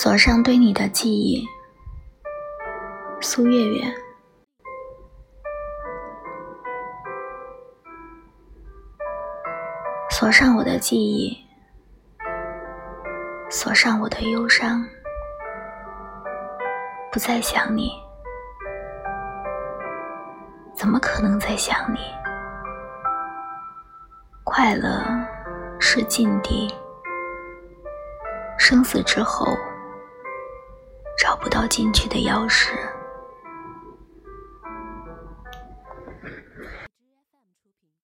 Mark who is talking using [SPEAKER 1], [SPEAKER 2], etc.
[SPEAKER 1] 锁上对你的记忆，苏月月。锁上我的记忆，锁上我的忧伤，不再想你，怎么可能再想你？快乐是禁地，生死之后。找不到进去的钥匙。